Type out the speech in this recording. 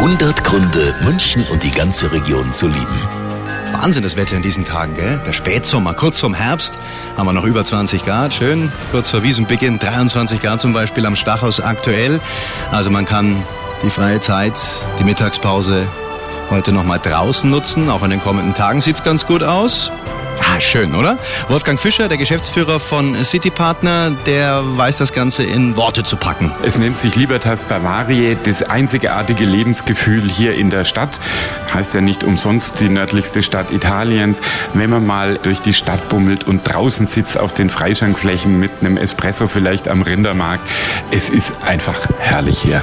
100 Gründe, München und die ganze Region zu lieben. Wahnsinn das Wetter in diesen Tagen, gell? Der Spätsommer, kurz vorm Herbst haben wir noch über 20 Grad, schön. Kurz vor Wiesenbeginn 23 Grad zum Beispiel am Stachhaus aktuell. Also man kann die freie Zeit, die Mittagspause heute noch mal draußen nutzen. Auch in den kommenden Tagen sieht's ganz gut aus. Ah, schön, oder? Wolfgang Fischer, der Geschäftsführer von City Partner, der weiß das Ganze in Worte zu packen. Es nennt sich Libertas Bavaria, das einzigartige Lebensgefühl hier in der Stadt. Heißt ja nicht umsonst die nördlichste Stadt Italiens. Wenn man mal durch die Stadt bummelt und draußen sitzt auf den Freischankflächen mit einem Espresso vielleicht am Rindermarkt, es ist einfach herrlich hier.